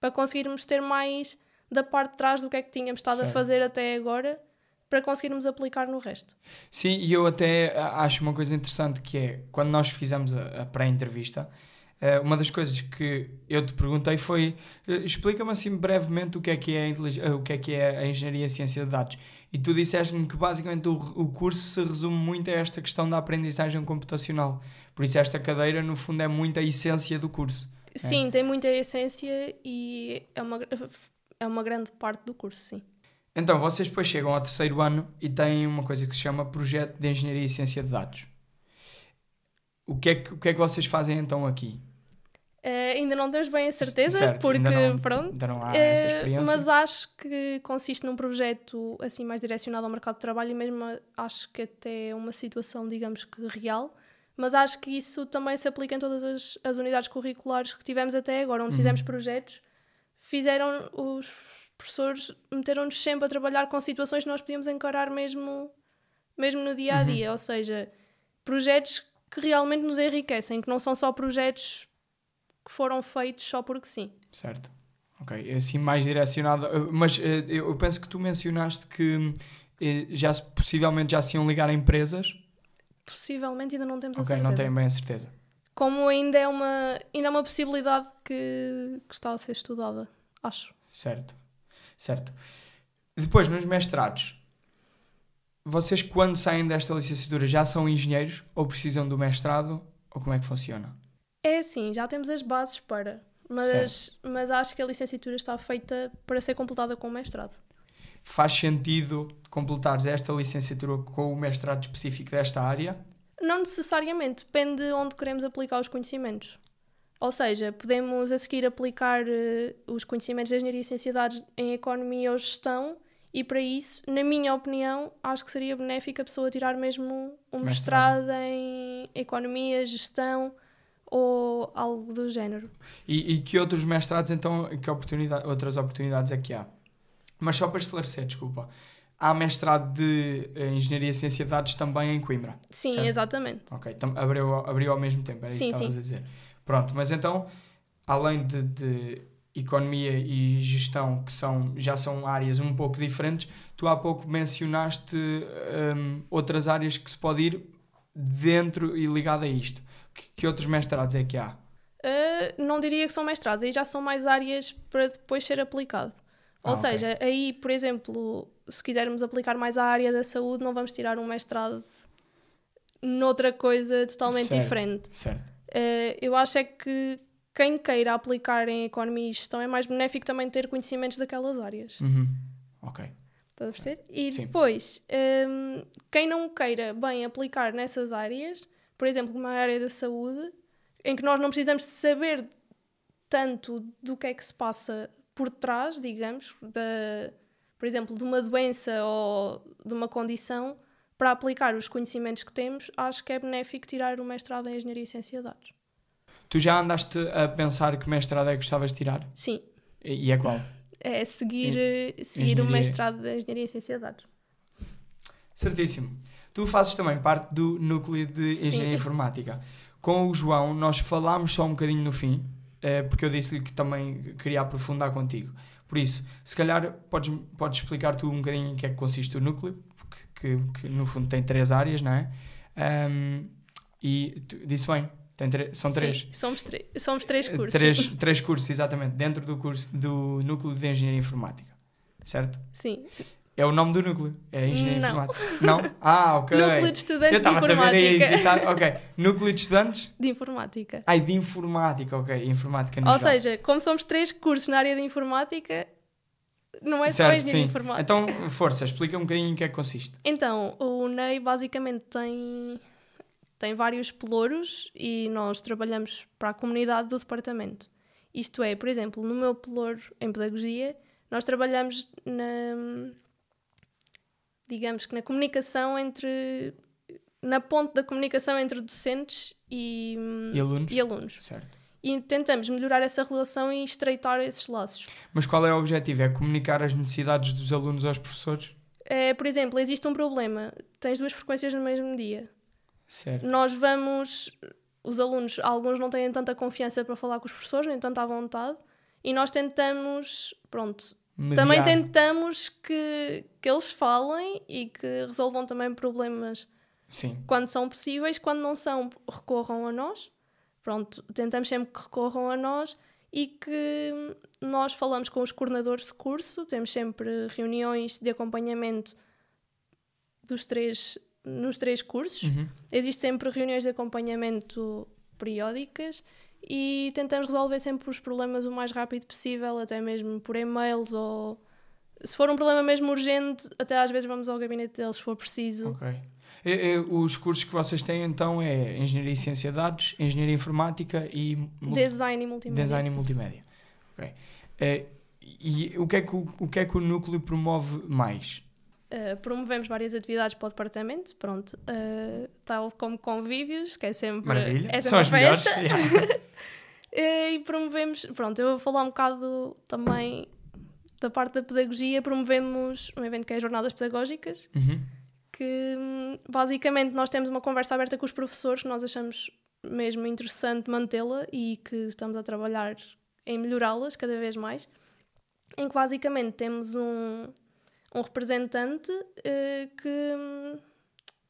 para conseguirmos ter mais da parte de trás do que é que tínhamos estado Certo. a fazer até agora para conseguirmos aplicar no resto. Sim, e eu até acho uma coisa interessante que é quando nós fizemos a, a pré-entrevista, uma das coisas que eu te perguntei foi eh, explica-me assim brevemente o que é que é a, eh, o que é, que é a engenharia e ciência de dados. E tu disseste-me que basicamente o, o curso se resume muito a esta questão da aprendizagem computacional. Por isso esta cadeira no fundo é muito a essência do curso. Sim, tem muita essência e é uma, é uma grande parte do curso, sim. Então, vocês depois chegam ao terceiro ano e têm uma coisa que se chama Projeto de Engenharia e Ciência de Dados. O que é que, o que, é que vocês fazem então aqui? Eh, ainda não temos bem a certeza, Certo, porque não- pronto. experiência. mas acho que consiste num projeto assim mais direcionado ao mercado de trabalho e mesmo acho que até uma situação, digamos que real. Mas acho que isso também se aplica em todas as, as unidades curriculares que tivemos até agora, onde Uhum. fizemos projetos. Fizeram os professores meteram-nos sempre a trabalhar com situações que nós podíamos encarar mesmo, mesmo no dia a Uhum. dia, ou seja, projetos que realmente nos enriquecem, que não são só projetos que foram feitos só porque sim. Certo. Ok, assim mais direcionado. eh, Mas eh, eu penso que tu mencionaste que eh, já possivelmente já se iam ligar a empresas. Possivelmente ainda não temos a Ok, certeza. não tenho bem a certeza. Como ainda é uma, ainda é uma possibilidade que, que está a ser estudada, acho. Certo. Certo. Depois, nos mestrados, vocês quando saem desta licenciatura já são engenheiros ou precisam do mestrado ou como é que funciona? É assim, já temos as bases para, mas, mas acho que a licenciatura está feita para ser completada com o mestrado. Faz sentido completares esta licenciatura com o mestrado específico desta área? Não necessariamente, depende de onde queremos aplicar os conhecimentos. Ou seja, podemos a seguir aplicar eh, os conhecimentos de engenharia e ciência de dados em economia ou gestão, e para isso, na minha opinião, acho que seria benéfico a pessoa tirar mesmo um Mestrado. mestrado em economia, gestão ou algo do género. E, e que outros mestrados, então, que oportunidade, outras oportunidades é que há? Mas só para esclarecer, desculpa. Há mestrado de eh, Engenharia e Ciência de Dados também em Coimbra. Sim, Certo. exatamente. Ok, tam- abriu, abriu ao mesmo tempo, era isso Sim, que estavas sim. a dizer. Pronto, mas então, além de, de economia e gestão, que são, já são áreas um pouco diferentes, tu há pouco mencionaste hum, outras áreas que se pode ir dentro e ligado a isto. Que, que outros mestrados é que há? Uh, não diria que são mestrados, aí já são mais áreas para depois ser aplicado. Ah, Ou ok. seja, aí, por exemplo, se quisermos aplicar mais à área da saúde, não vamos tirar um mestrado noutra coisa totalmente Certo. diferente. Certo. Uh, eu acho é que quem queira aplicar em economia e gestão é mais benéfico também ter conhecimentos daquelas áreas. Uhum. Ok. Estás a perceber? E Sim. depois, hum, quem não queira bem aplicar nessas áreas, por exemplo, uma área da saúde, em que nós não precisamos saber tanto do que é que se passa por trás, digamos, da, por exemplo, de uma doença ou de uma condição, para aplicar os conhecimentos que temos, acho que é benéfico tirar o mestrado em Engenharia e Ciência de Dados. Tu já andaste a pensar que mestrado é que gostavas de tirar? Sim, E, e é qual? É seguir, eh, seguir o mestrado de Engenharia e Ciência de Dados. Certíssimo. Tu fazes também parte do núcleo de Sim. Engenharia Informática. Com o João, nós falámos só um bocadinho no fim, eh, porque eu disse-lhe que também queria aprofundar contigo. Por isso, se calhar podes, podes explicar tu um bocadinho em que é que consiste o núcleo, porque que, que no fundo tem três áreas, não é? Ahm, e tu, disse bem, são três. Sim, somos, somos três Eh, cursos. Três, três cursos, exatamente, dentro do curso do núcleo de Engenharia Informática. Certo? Sim. É o nome do núcleo. É Engenharia Não. Informática. Não? Ah, ok. Núcleo de Eu Estudantes de estava a ver aí a Informática. hesitar. Ok. Núcleo de estudantes? De Informática. Ai, de informática, ok. Informática no Ou geral. seja, como somos três cursos na área de Informática, não é só certo, Engenharia sim. Informática. Então, força, explica um bocadinho em que é que consiste. Então, o NEI basicamente tem, tem vários pelouros e nós trabalhamos para a comunidade do departamento. Isto é, por exemplo, no meu pelouro em Pedagogia, nós trabalhamos na, digamos que na comunicação entre, na ponte da comunicação entre docentes e, E alunos? e alunos. Certo. E tentamos melhorar essa relação e estreitar esses laços. Mas qual é o objetivo? É comunicar as necessidades dos alunos aos professores? É, por exemplo, existe um problema. Tens duas frequências no mesmo dia. Certo. Nós vamos. Os alunos, alguns não têm tanta confiança para falar com os professores, nem tanta vontade, e nós tentamos, pronto, Também mediar. tentamos que, que eles falem e que resolvam também problemas Sim, quando são possíveis, quando não são, recorram a nós. Pronto, tentamos sempre que recorram a nós e que nós falamos com os coordenadores de curso, temos sempre reuniões de acompanhamento dos três, nos três cursos. Uhum. Existem sempre reuniões de acompanhamento periódicas e tentamos resolver sempre os problemas o mais rápido possível, até mesmo por e-mails ou se for um problema mesmo urgente, até às vezes vamos ao gabinete deles se for preciso. ok. E- e os cursos que vocês têm então é Engenharia e Ciência de Dados, Engenharia Informática e multi- Design e multimédia. Design e Multimédia. Ok. Eh, e o que, é que o, o que é que o núcleo promove mais? Uh, promovemos várias atividades para o departamento, pronto, uh, tal como convívios, que é sempre, Maravilha. é sempre as melhores. festa. Yeah. Uh, e promovemos, pronto, eu vou falar um bocado também da parte da pedagogia, promovemos um evento que é as Jornadas Pedagógicas, Uhum. que hum, basicamente nós temos uma conversa aberta com os professores que nós achamos mesmo interessante mantê-la e que estamos a trabalhar em melhorá-las cada vez mais, em que basicamente temos um, um representante eh, que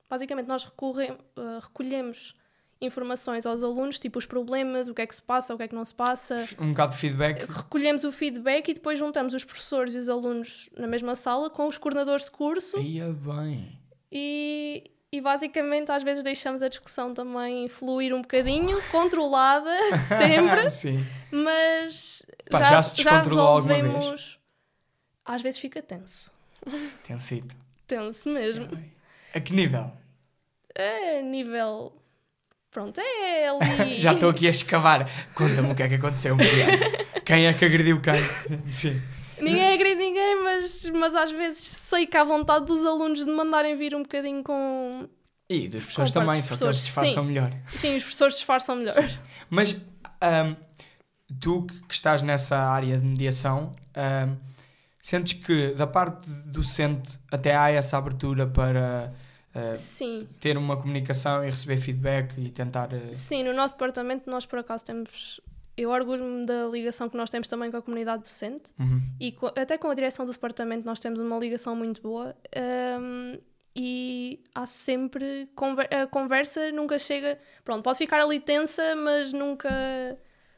basicamente nós recorre- eh, recolhemos informações aos alunos, tipo os problemas, o que é que se passa, o que é que não se passa, Um bocado de feedback. recolhemos o feedback e depois juntamos os professores e os alunos na mesma sala com os coordenadores de curso Ia bem. e, e basicamente às vezes deixamos a discussão também fluir um bocadinho, controlada sempre, Sim. mas Pá, já, já se já descontrolou alguma vez? resolvemos. Às vezes fica tenso, Tem sido. tenso mesmo. A que nível? É nível. Pronto, é ali. Já estou aqui a escavar. Conta-me o que é que aconteceu. Quem é que agrediu quem? Sim. Ninguém agride ninguém, mas, mas às vezes sei que há vontade dos alunos de mandarem vir um bocadinho com. E dos professores Com também, só que eles disfarçam sim. melhor. Sim, os professores disfarçam melhor. Mas ahm, tu que estás nessa área de mediação, ahm, sentes que da parte do docente até há essa abertura para Sim. ter uma comunicação e receber feedback e tentar. ah, Sim, no nosso departamento nós por acaso temos. Eu orgulho-me da ligação que nós temos também com a comunidade docente uhum. e co- até com a direção do departamento nós temos uma ligação muito boa hum, e há sempre. conver- a conversa nunca chega. Pronto, pode ficar ali tensa, mas nunca,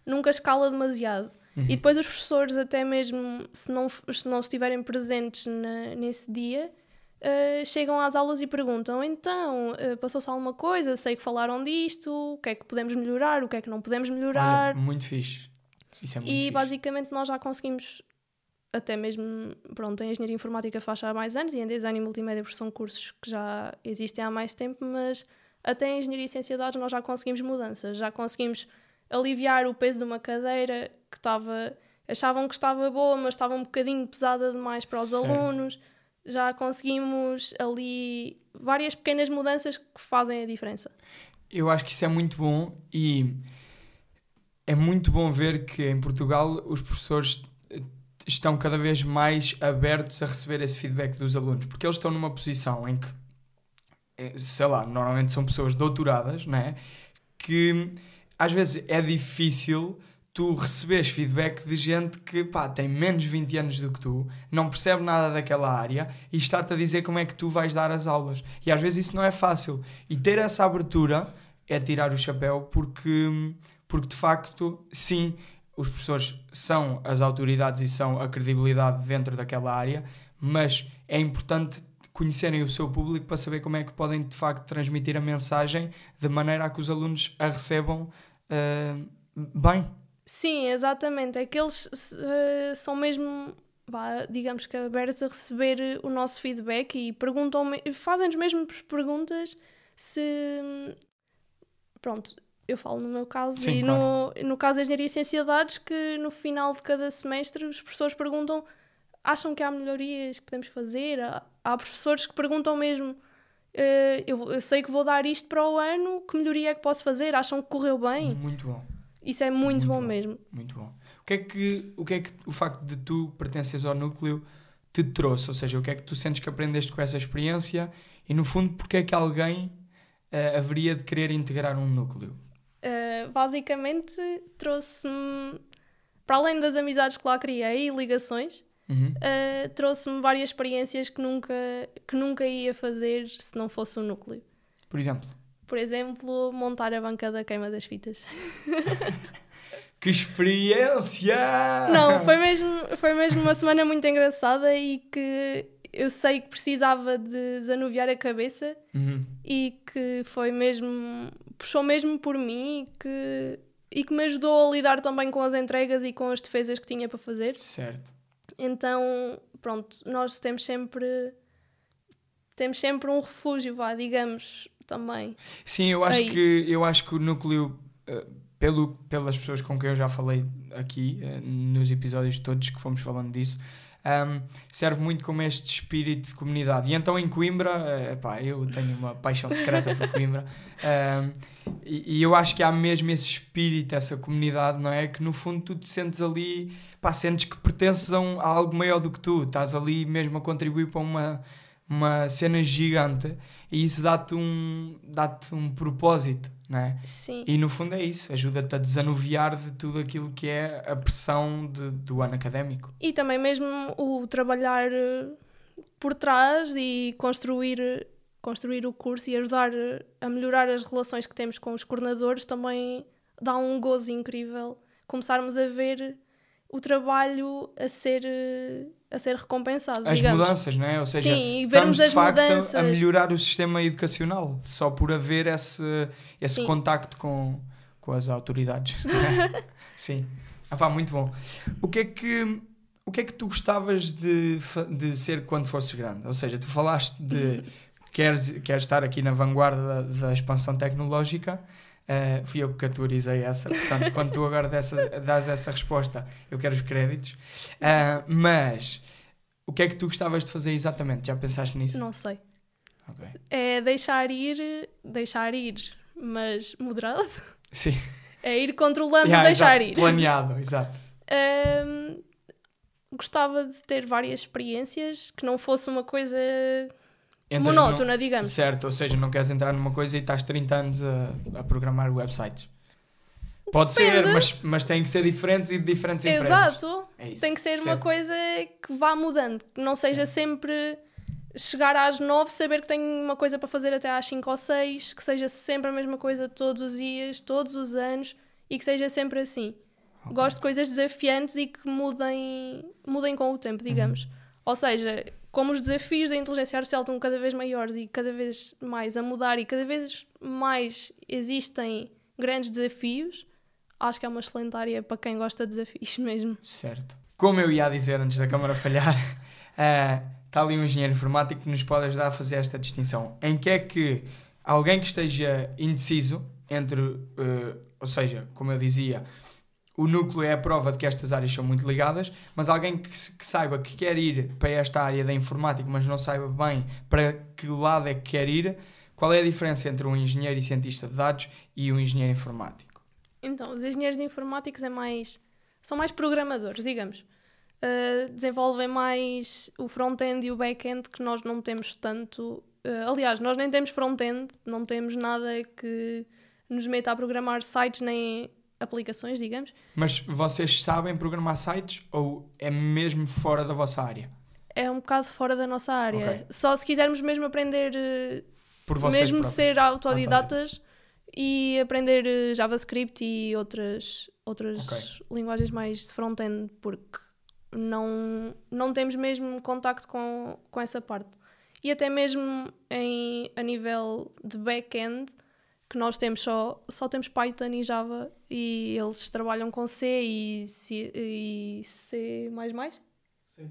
nunca escala demasiado. Uhum. E depois os professores, até mesmo se não, se não estiverem presentes na- nesse dia, eh, chegam às aulas e perguntam: então, eh, passou-se alguma coisa? Sei que falaram disto, o que é que podemos melhorar, o que é que não podemos melhorar? Olha, muito fixe. Isso é muito e fixe. basicamente nós já conseguimos, até mesmo, pronto, em Engenharia Informática faz há mais anos e em Design e Multimédia, porque são cursos que já existem há mais tempo, mas até em Engenharia e Ciência de Dados nós já conseguimos mudanças, já conseguimos aliviar o peso de uma cadeira que estava, achavam que estava boa, mas estava um bocadinho pesada demais para os Certo. alunos. Já conseguimos ali várias pequenas mudanças que fazem a diferença. Eu acho que isso é muito bom e é muito bom ver que em Portugal os professores estão cada vez mais abertos a receber esse feedback dos alunos, porque eles estão numa posição em que, eh, sei lá, normalmente são pessoas doutoradas, né? Que às vezes é difícil tu receberes feedback de gente que pá, tem menos 20 anos do que tu, não percebe nada daquela área e está-te a dizer como é que tu vais dar as aulas. E às vezes isso não é fácil. E ter essa abertura é tirar o chapéu porque, porque de facto, sim, os professores são as autoridades e são a credibilidade dentro daquela área, mas é importante conhecerem o seu público para saber como é que podem de facto transmitir a mensagem de maneira a que os alunos a recebam ah, bem. Sim, exatamente. É que eles eh, são mesmo, vá, digamos que abertos a receber o nosso feedback e perguntam, fazem-nos mesmo perguntas se. Pronto, eu falo no meu caso Sim, e no, no caso da Engenharia e Ciência de Dados, que no final de cada semestre os professores perguntam: acham que há melhorias que podemos fazer? Há, há professores que perguntam mesmo. Eh, eu, eu sei que vou dar isto para o ano, que melhoria é que posso fazer? Acham que correu bem? Muito bom. Isso é muito, Muito bom, bom. mesmo. Muito bom. O que é que o, que é que o facto de tu pertences ao núcleo te trouxe? Ou seja, o que é que tu sentes que aprendeste com essa experiência e, no fundo, porque é que alguém eh, haveria de querer integrar um núcleo? Uh, basicamente trouxe-me, para além das amizades que lá criei e ligações, Uhum. uh, trouxe-me várias experiências que nunca, que nunca ia fazer se não fosse o núcleo. Por exemplo. Por exemplo, montar a banca da queima das fitas. Que experiência! Não, foi mesmo, foi mesmo uma semana muito engraçada e que eu sei que precisava de desanuviar a cabeça Uhum. e que foi mesmo. puxou mesmo por mim e que, e que me ajudou a lidar também com as entregas e com as defesas que tinha para fazer. Certo. Então, pronto, nós temos sempre. temos sempre um refúgio, vá, digamos, também. Sim, eu acho, Aí. que, eu acho que o núcleo, eh, pelo, pelas pessoas com quem eu já falei aqui, eh, nos episódios todos que fomos falando disso, ahm, serve muito como este espírito de comunidade. E então em Coimbra, eh, eu tenho uma paixão secreta por Coimbra, ahm, e, e eu acho que há mesmo esse espírito, essa comunidade, não é? Que no fundo tu te sentes ali, pá, sentes que pertences a, um- a algo maior do que tu, estás ali mesmo a contribuir para uma, uma cena gigante e isso dá-te um, dá-te um propósito, não é? Sim. E no fundo é isso, ajuda-te a desanuviar de tudo aquilo que é a pressão de- do ano académico. E também mesmo o trabalhar eh, por trás e construir, construir o curso e ajudar eh, a melhorar as relações que temos com os coordenadores também dá um gozo incrível. Começarmos a ver o trabalho a ser, eh, a ser recompensado. As digamos. mudanças, não é? Ou seja, Sim, e estamos vermos de as facto a- mudanças. a melhorar o sistema educacional, só por haver esse, esse Sim. contacto com, com as autoridades. é? Sim. Ah, pá, muito bom. O que é que, o que, é que tu gostavas de, de ser quando fosses grande? Ou seja, tu falaste de que queres, queres estar aqui na vanguarda da, da expansão tecnológica. Uh, fui eu que categorizei essa, portanto, quando tu agora dessa, dás essa resposta, eu quero os créditos. Uh, mas o que é que tu gostavas de fazer exatamente? Já pensaste nisso? Não sei. Ok. É deixar ir, deixar ir, mas moderado. Sim. É ir controlando, Yeah, deixar exato, ir. Planeado, exato. Ahm, gostava de ter várias experiências que não fosse uma coisa monótona, no- digamos. Certo, ou seja, não queres entrar numa coisa e estás 30 anos a, a programar websites. Pode ser, Depende. mas, mas tem que ser diferentes e de diferentes empresas. Exato. É. Tem que ser uma coisa que vá mudando, que não seja sempre chegar às nove, saber que tenho uma coisa para fazer até às 5 ou 6, que seja sempre a mesma coisa todos os dias, todos os anos e que seja sempre assim. Ok. Gosto de coisas desafiantes e que mudem, mudem com o tempo, digamos. Uhum. Ou seja, como os desafios da inteligência artificial estão cada vez maiores e cada vez mais a mudar e cada vez mais existem grandes desafios, acho que é uma excelente área para quem gosta de desafios mesmo. Certo. Como eu ia dizer antes da câmara falhar, eh, está ali um engenheiro informático que nos pode ajudar a fazer esta distinção. Em que é que alguém que esteja indeciso entre, eh, ou seja, como eu dizia, o núcleo é a prova de que estas áreas são muito ligadas, mas alguém que, que saiba que quer ir para esta área da informática, mas não saiba bem para que lado é que quer ir, qual é a diferença entre um engenheiro e cientista de dados e um engenheiro informático? Então, os engenheiros de informáticos é mais, são mais programadores, digamos. Uh, desenvolvem mais o front-end e o back-end que nós não temos tanto. uh, aliás, nós nem temos front-end, não temos nada que nos meta a programar sites nem aplicações, digamos. Mas vocês sabem programar sites ou é mesmo fora da vossa área? É um bocado fora da nossa área. Ok. Só se quisermos mesmo aprender, uh, Por vocês mesmo próprios? ser autodidatas e aprender uh, JavaScript e outras, outras Ok. linguagens mais de front-end, porque não, não temos mesmo contacto com, com essa parte. E até mesmo em, a nível de back-end, que nós temos só, só temos Python e Java e eles trabalham com C e C, e C++. Sim.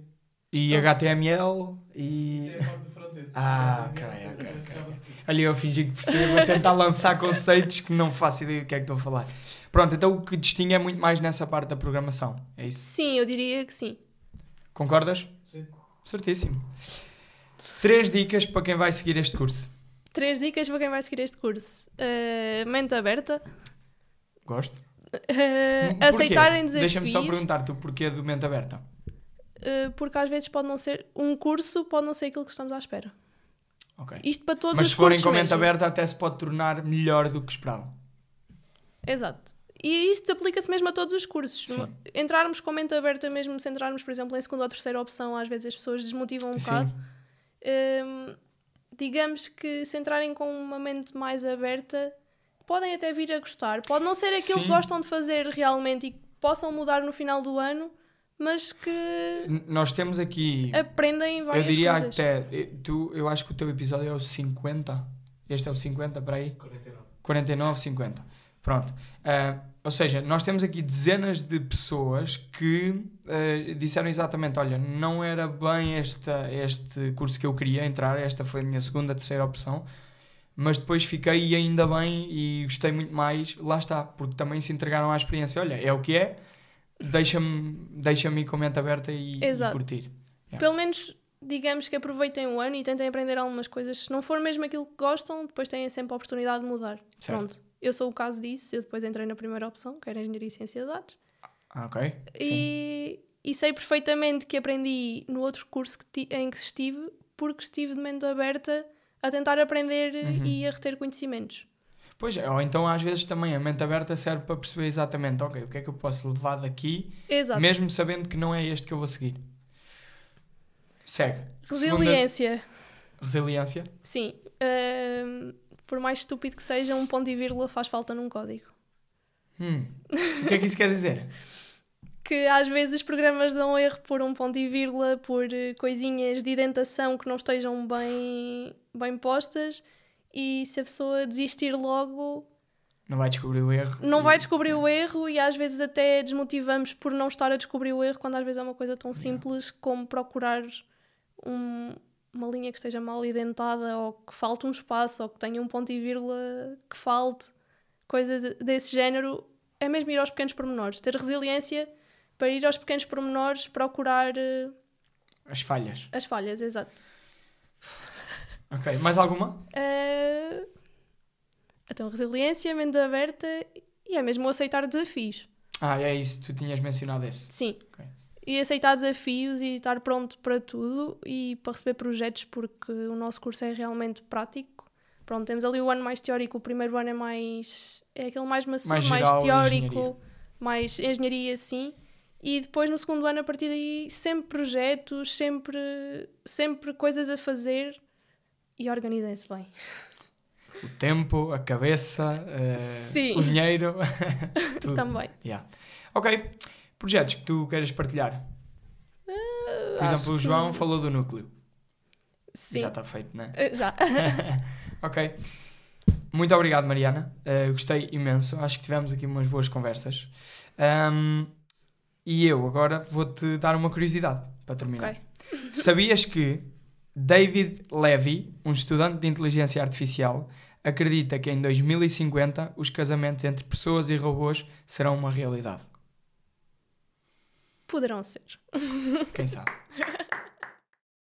E Pronto. HTML Isso e... é a parte do front-end. Ah, É, ok, é, ok, é, ok. JavaScript. Olha, eu fingi que percebo, a tentar lançar conceitos que não faço ideia do que é que estou a falar. Pronto, então o que distingue é muito mais nessa parte da programação, é isso? Sim, eu diria que sim. Concordas? Sim. Certíssimo. Três dicas para quem vai seguir este curso. Três dicas para quem vai seguir este curso. Uh, mente aberta. Gosto. Uh, aceitarem desafios. Deixa-me só perguntar-te o porquê do mente aberta. uh, porque às vezes pode não ser... Um curso pode não ser aquilo que estamos à espera. Ok. Isto para todos Mas os se forem cursos com a mente mesmo. aberta até se pode tornar melhor do que esperavam. Exato. E isso aplica-se mesmo a todos os cursos. Sim. Entrarmos com mente aberta, mesmo se entrarmos, por exemplo, em segunda ou terceira opção, às vezes as pessoas desmotivam um bocado. Sim. Digamos que se entrarem com uma mente mais aberta, podem até vir a gostar. Pode não ser aquilo Sim. que gostam de fazer realmente e que possam mudar no final do ano, mas que Nós temos aqui. aprendem Eu várias diria coisas. até. eh, Tu, eu acho que o teu episódio é o 50. Este é o 50, para aí? 49. 49, 50. Pronto. Ah, ou seja, nós temos aqui dezenas de pessoas que ah, disseram exatamente: olha, não era bem esta, este curso que eu queria entrar, esta foi a minha segunda, terceira opção, mas depois fiquei e ainda bem e gostei muito mais. Lá está, porque também se entregaram à experiência: olha, é o que é, deixa-me deixa ir com a mente aberta e, e Exato. curtir. Yeah. Pelo menos, digamos que aproveitem o ano e tentem aprender algumas coisas. Se não for mesmo aquilo que gostam, depois têm sempre a oportunidade de mudar. Certo. Pronto. Eu sou o caso disso. Eu depois entrei na primeira opção, que era Engenharia e Ciência de Dados. Ah, ok. E, e sei perfeitamente que aprendi no outro curso que em que estive, porque estive de mente aberta a tentar aprender Uhum. e a reter conhecimentos. Pois é, ou então às vezes também a mente aberta serve para perceber exatamente, ok, o que é que eu posso levar daqui, Exato. mesmo sabendo que não é este que eu vou seguir. Segue. Segunda- Resiliência. resiliência. Sim. Ahm, por mais estúpido que seja, um ponto e vírgula faz falta num código. Hum. O que é que isso quer dizer? que às vezes os programas dão erro por um ponto e vírgula, por eh, coisinhas de indentação que não estejam bem, bem postas, e se a pessoa desistir logo, Não vai descobrir o erro. não vai descobrir o erro e às vezes até desmotivamos por não estar a descobrir o erro, quando às vezes é uma coisa tão simples como procurar um- uma linha que esteja mal indentada, ou que falte um espaço, ou que tenha um ponto e vírgula que falte, coisas desse género. É mesmo ir aos pequenos pormenores, ter resiliência para ir aos pequenos pormenores, procurar eh, As falhas. as falhas, exato. Ok, mais alguma? Eh, então, resiliência, mente aberta e é mesmo aceitar desafios. Ah, é isso, tu tinhas mencionado esse. Sim. Ok. E aceitar desafios e estar pronto para tudo e para receber projetos, porque o nosso curso é realmente prático. Pronto, temos ali o ano mais teórico, o primeiro ano é mais. é aquele mais maçudo, Mais mais, teórico, engenharia. mais engenharia, sim. E depois no segundo ano, a partir daí, sempre projetos, sempre, sempre coisas a fazer e organizem-se bem. O tempo, a cabeça, Sim. o dinheiro. tudo. Também. Yeah. Ok, projetos que tu queres partilhar? Por Acho exemplo, o que- João falou do núcleo. Sim. Já está feito, não é? Eh, Já. Ok. Muito obrigado, Mariana. Uh, gostei imenso. Acho que tivemos aqui umas boas conversas. Um, e eu agora vou-te dar uma curiosidade para terminar. Ok. Sabias que David Levy, um estudante de inteligência artificial, acredita que em 2050 os casamentos entre pessoas e robôs serão uma realidade? Poderão ser. Quem sabe?